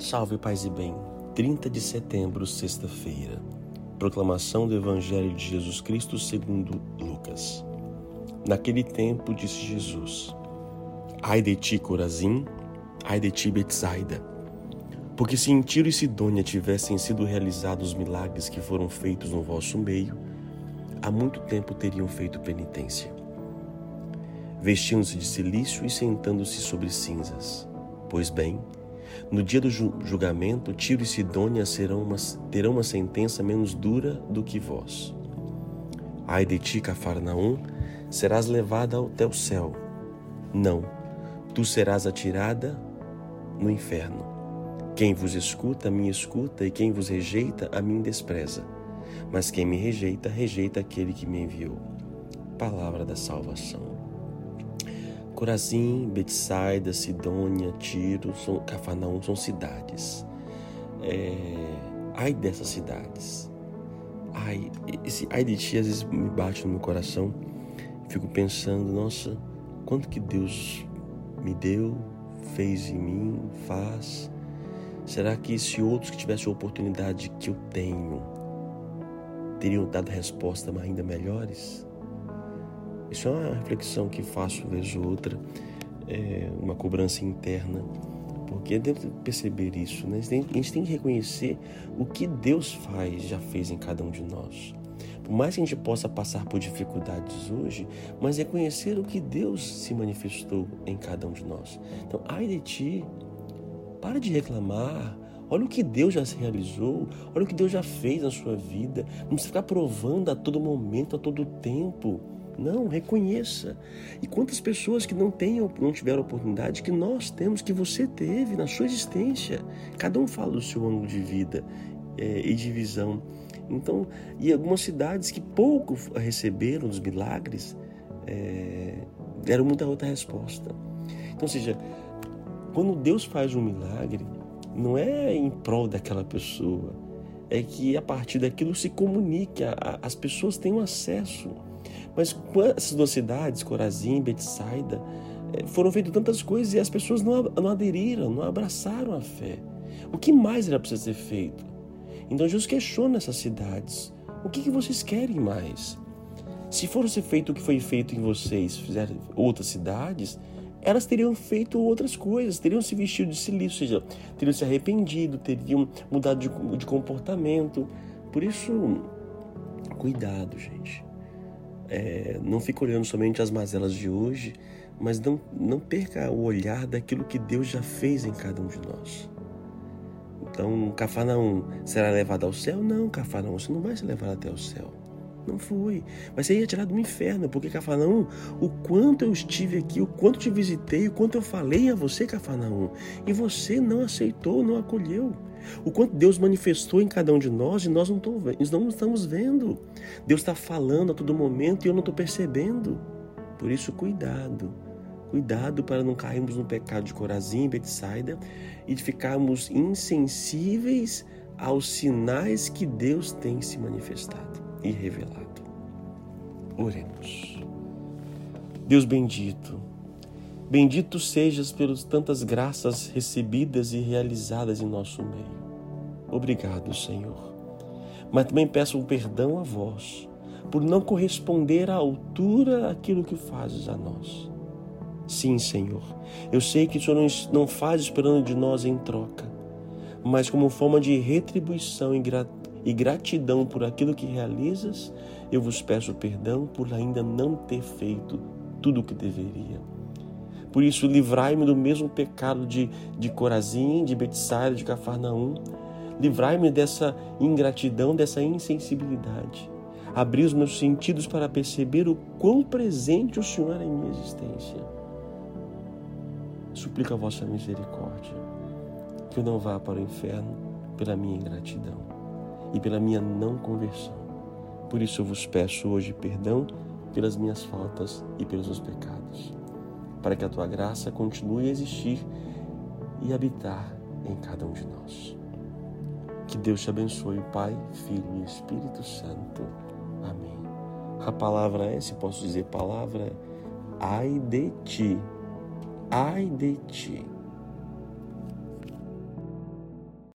Salve, paz e bem. 30 de setembro, sexta-feira. Proclamação do Evangelho de Jesus Cristo segundo Lucas. Naquele tempo disse Jesus: Ai de ti, Corazim, ai de ti, Betsaida. Porque se em Tiro e Sidônia tivessem sido realizados os milagres que foram feitos no vosso meio, há muito tempo teriam feito penitência. Vestindo-se de silício e sentando-se sobre cinzas. Pois bem, no dia do julgamento, Tiro e Sidônia uma, terão uma sentença menos dura do que vós. Ai de ti, Cafarnaum, serás levada até o céu. Não, tu serás atirada no inferno. Quem vos escuta, a mim escuta, e quem vos rejeita, a mim despreza. Mas quem me rejeita, rejeita aquele que me enviou. Palavra da salvação. Corazim, Betsaida, Sidônia, Tiro, são, Cafarnaum são cidades. É, ai dessas cidades. Ai, esse ai de ti às vezes me bate no meu coração. Fico pensando, nossa, quanto que Deus me deu, fez em mim, faz. Será que se outros que tivessem a oportunidade que eu tenho teriam dado respostas ainda melhores? Isso é uma reflexão que faço vez ou outra, é uma cobrança interna, porque deve perceber isso, né? A gente tem que reconhecer o que Deus faz, já fez em cada um de nós. Por mais que a gente possa passar por dificuldades hoje, mas reconhecer o que Deus se manifestou em cada um de nós. Então, ai de ti, para de reclamar, Olha o que Deus já se realizou, olha o que Deus já fez na sua vida. Não precisa ficar provando a todo momento, a todo tempo. Não, reconheça. E quantas pessoas que não, tenham, não tiveram oportunidade que nós temos, que você teve na sua existência. Cada um fala do seu ângulo de vida é, e de visão. Então, e algumas cidades que pouco receberam dos milagres é, deram muita outra resposta. Então, ou seja, quando Deus faz um milagre, não é em prol daquela pessoa, é que a partir daquilo se comunique, as pessoas tenham acesso. Mas essas duas cidades, Corazim Betsaida, eh, foram feitas tantas coisas e as pessoas não, não aderiram, não abraçaram a fé. O que mais era preciso ser feito? Então Jesus questiona essas cidades. O que, que vocês querem mais? Se for ser feito o que foi feito em vocês, fizerem outras cidades, elas teriam feito outras coisas, teriam se vestido de silício, ou seja, teriam se arrependido, teriam mudado de, de comportamento. Por isso, cuidado, gente. É, não fique olhando somente as mazelas de hoje, mas não, não perca o olhar daquilo que Deus já fez em cada um de nós. Então, Cafarnaum será levado ao céu? Não, Cafarnaum, você não vai ser levado até o céu. Não foi. Mas você ia tirar do inferno, porque Cafarnaum, o quanto eu estive aqui, o quanto te visitei, o quanto eu falei a você, Cafarnaum, e você não aceitou, não acolheu. O quanto Deus manifestou em cada um de nós e nós não, tô, não estamos vendo. Deus está falando a todo momento e eu não estou percebendo. Por isso, cuidado. Cuidado para não cairmos no pecado de Corazim e Betsaida e de ficarmos insensíveis aos sinais que Deus tem se manifestado e revelado. Oremos. Deus bendito, Bendito sejas pelas tantas graças recebidas e realizadas em nosso meio. Obrigado, Senhor. Mas também peço um perdão a vós por não corresponder à altura aquilo que fazes a nós. Sim, Senhor, eu sei que o Senhor não faz esperando de nós em troca, mas como forma de retribuição e gratidão por aquilo que realizas, eu vos peço perdão por ainda não ter feito tudo o que deveria. Por isso, livrai-me do mesmo pecado de, de Corazim, de Betsaida, de Cafarnaum. Livrai-me dessa ingratidão, dessa insensibilidade. Abri os meus sentidos para perceber o quão presente o Senhor é em minha existência. Suplico a vossa misericórdia, que eu não vá para o inferno pela minha ingratidão e pela minha não conversão. Por isso eu vos peço hoje perdão pelas minhas faltas e pelos meus pecados para que a tua graça continue a existir e habitar em cada um de nós. Que Deus te abençoe, Pai, Filho e Espírito Santo. Amém. A palavra é, se posso dizer palavra, ai de ti, ai de ti.